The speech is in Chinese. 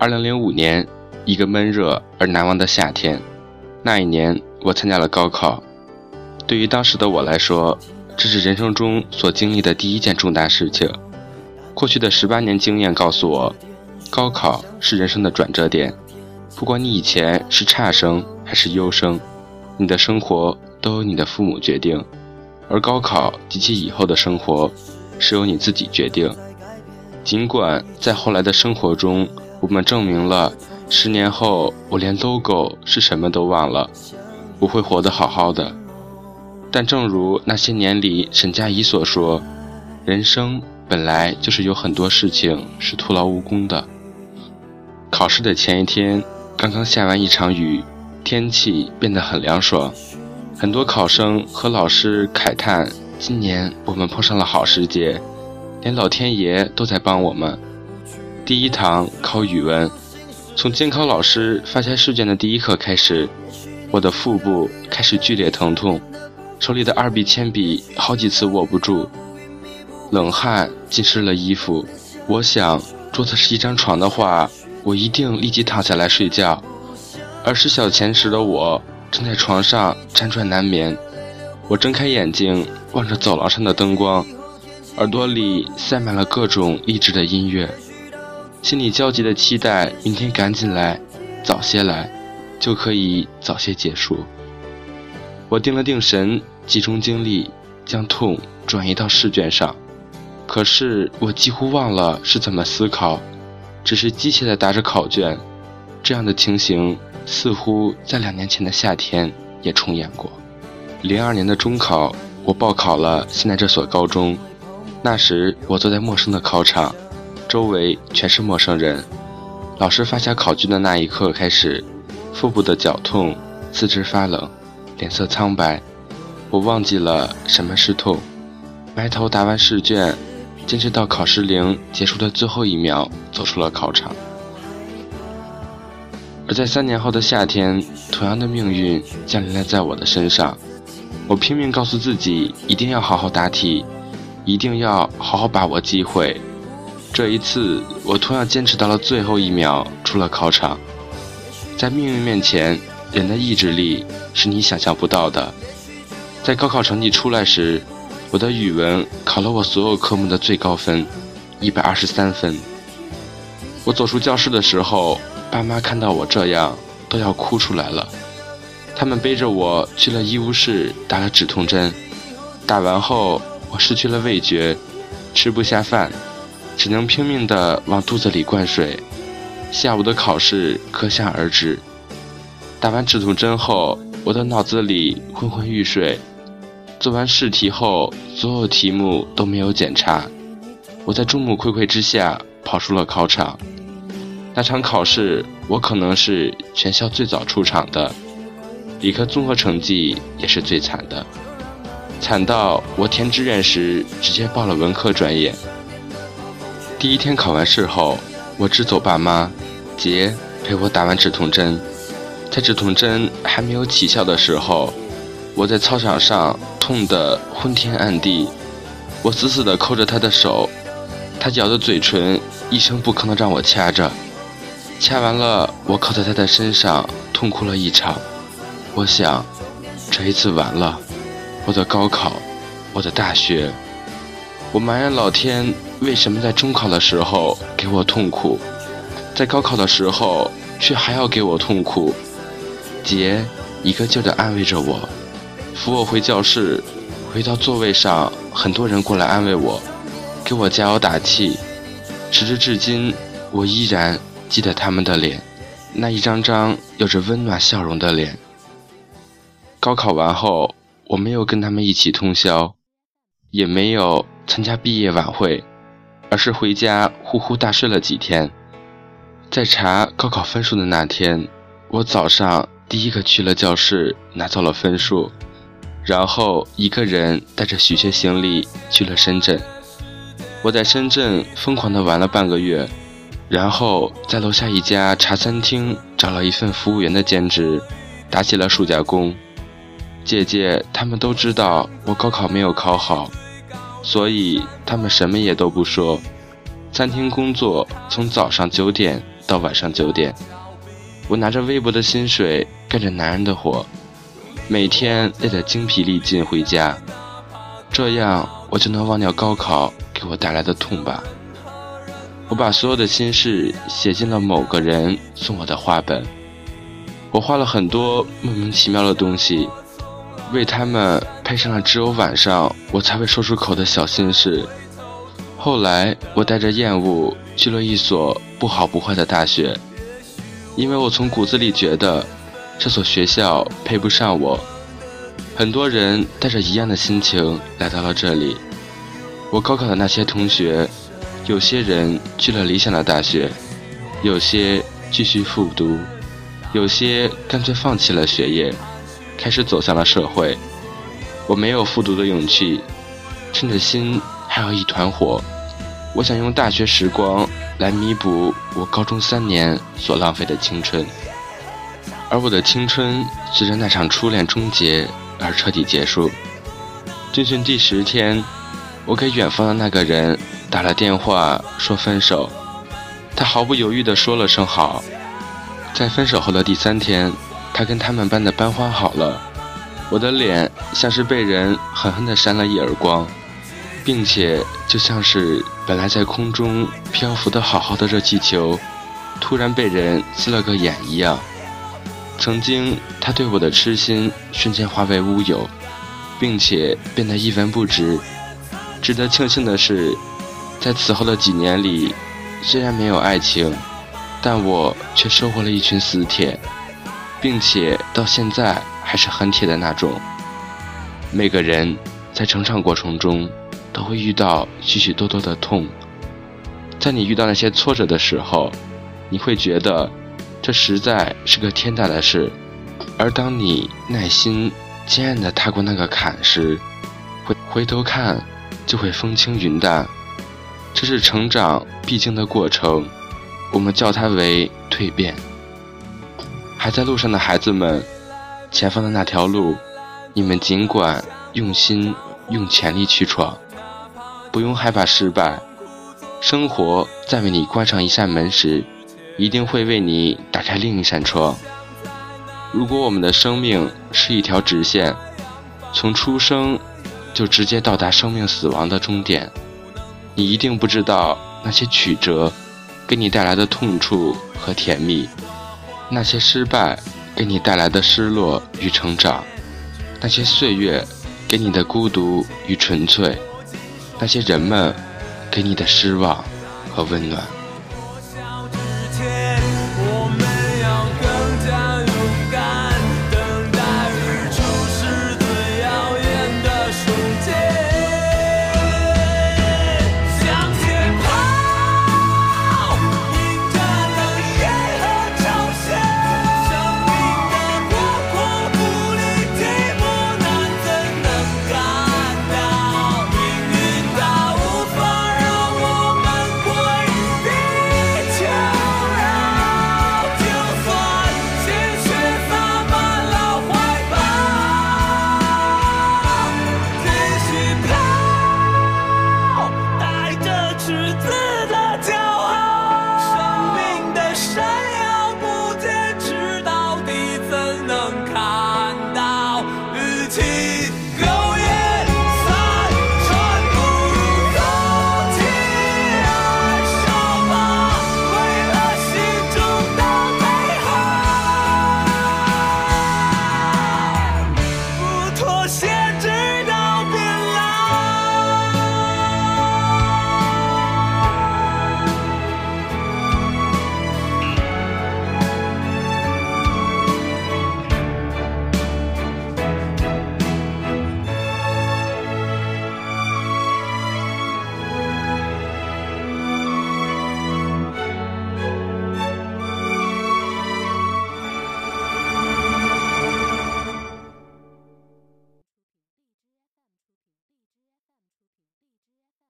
二零零五年，一个闷热而难忘的夏天。那一年，我参加了高考。对于当时的我来说，这是人生中所经历的第一件重大事情。过去的十八年经验告诉我，高考是人生的转折点。不管你以前是差生还是优生，你的生活都由你的父母决定，而高考及其以后的生活，是由你自己决定。尽管在后来的生活中，我们证明了，十年后我连 logo 是什么都忘了，我会活得好好的。但正如那些年里沈佳宜所说，人生本来就是有很多事情是徒劳无功的。考试的前一天，刚刚下完一场雨，天气变得很凉爽，很多考生和老师慨叹：今年我们碰上了好时节。连老天爷都在帮我们。第一堂考语文，从监考老师发下试卷的第一刻开始，我的腹部开始剧烈疼痛，手里的二 B 铅笔好几次握不住，冷汗浸湿了衣服。我想，桌子是一张床的话，我一定立即躺下来睡觉。而是小前时的我，正在床上辗转难眠。我睁开眼睛，望着走廊上的灯光。耳朵里塞满了各种励志的音乐，心里焦急的期待明天赶紧来，早些来，就可以早些结束。我定了定神，集中精力，将痛转移到试卷上。可是我几乎忘了是怎么思考，只是机械地答着考卷。这样的情形似乎在两年前的夏天也重演过。零二年的中考，我报考了现在这所高中。那时我坐在陌生的考场，周围全是陌生人。老师发下考卷的那一刻开始，腹部的绞痛，四肢发冷，脸色苍白。我忘记了什么是痛，埋头答完试卷，坚持到考试铃结束的最后一秒，走出了考场。而在三年后的夏天，同样的命运降临了在我的身上。我拼命告诉自己，一定要好好答题。一定要好好把握机会。这一次，我同样坚持到了最后一秒，出了考场。在命运面前，人的意志力是你想象不到的。在高考成绩出来时，我的语文考了我所有科目的最高分，一百二十三分。我走出教室的时候，爸妈看到我这样，都要哭出来了。他们背着我去了医务室，打了止痛针。打完后。我失去了味觉，吃不下饭，只能拼命地往肚子里灌水。下午的考试可想而知。打完止痛针后，我的脑子里昏昏欲睡。做完试题后，所有题目都没有检查。我在众目睽睽之下跑出了考场。那场考试，我可能是全校最早出场的，理科综合成绩也是最惨的。惨到我填志愿时直接报了文科专业。第一天考完试后，我只走爸妈，杰陪我打完止痛针。在止痛针还没有起效的时候，我在操场上痛得昏天暗地。我死死地扣着他的手，他咬着嘴唇，一声不吭地让我掐着。掐完了，我靠在他的身上痛哭了一场。我想，这一次完了。我的高考，我的大学，我埋怨老天为什么在中考的时候给我痛苦，在高考的时候却还要给我痛苦。杰一个劲儿地安慰着我，扶我回教室，回到座位上，很多人过来安慰我，给我加油打气。时至至今，我依然记得他们的脸，那一张张有着温暖笑容的脸。高考完后。我没有跟他们一起通宵，也没有参加毕业晚会，而是回家呼呼大睡了几天。在查高考分数的那天，我早上第一个去了教室，拿走了分数，然后一个人带着许些行李去了深圳。我在深圳疯狂的玩了半个月，然后在楼下一家茶餐厅找了一份服务员的兼职，打起了暑假工。姐姐他们都知道我高考没有考好，所以他们什么也都不说。餐厅工作从早上九点到晚上九点，我拿着微薄的薪水干着男人的活，每天累得精疲力尽回家，这样我就能忘掉高考给我带来的痛吧。我把所有的心事写进了某个人送我的画本，我画了很多莫名其妙的东西，为他们配上了只有晚上我才会说出口的小心事。后来，我带着厌恶去了一所不好不坏的大学，因为我从骨子里觉得这所学校配不上我。很多人带着一样的心情来到了这里，我高考的那些同学。有些人去了理想的大学，有些继续复读，有些干脆放弃了学业，开始走向了社会。我没有复读的勇气，趁着心还有一团火，我想用大学时光来弥补我高中三年所浪费的青春。而我的青春随着那场初恋终结而彻底结束。军训第十天，我给远方的那个人。打了电话说分手，他毫不犹豫地说了声好。在分手后的第三天，他跟他们班的班花好了。我的脸像是被人狠狠地扇了一耳光，并且就像是本来在空中漂浮的好好的热气球，突然被人呲了个眼一样。曾经他对我的痴心瞬间化为乌有，并且变得一文不值。值得庆幸的是。在此后的几年里，虽然没有爱情，但我却收获了一群死铁，并且到现在还是很铁的那种。每个人在成长过程中都会遇到许许多多的痛，在你遇到那些挫折的时候，你会觉得这实在是个天大的事，而当你耐心坚韧地踏过那个坎时，回回头看，就会风轻云淡。这是成长必经的过程，我们叫它为蜕变。还在路上的孩子们，前方的那条路，你们尽管用心、用全力去闯，不用害怕失败。生活在为你关上一扇门时，一定会为你打开另一扇窗。如果我们的生命是一条直线，从出生就直接到达生命死亡的终点。你一定不知道那些曲折给你带来的痛处和甜蜜，那些失败给你带来的失落与成长，那些岁月给你的孤独与纯粹，那些人们给你的失望和温暖。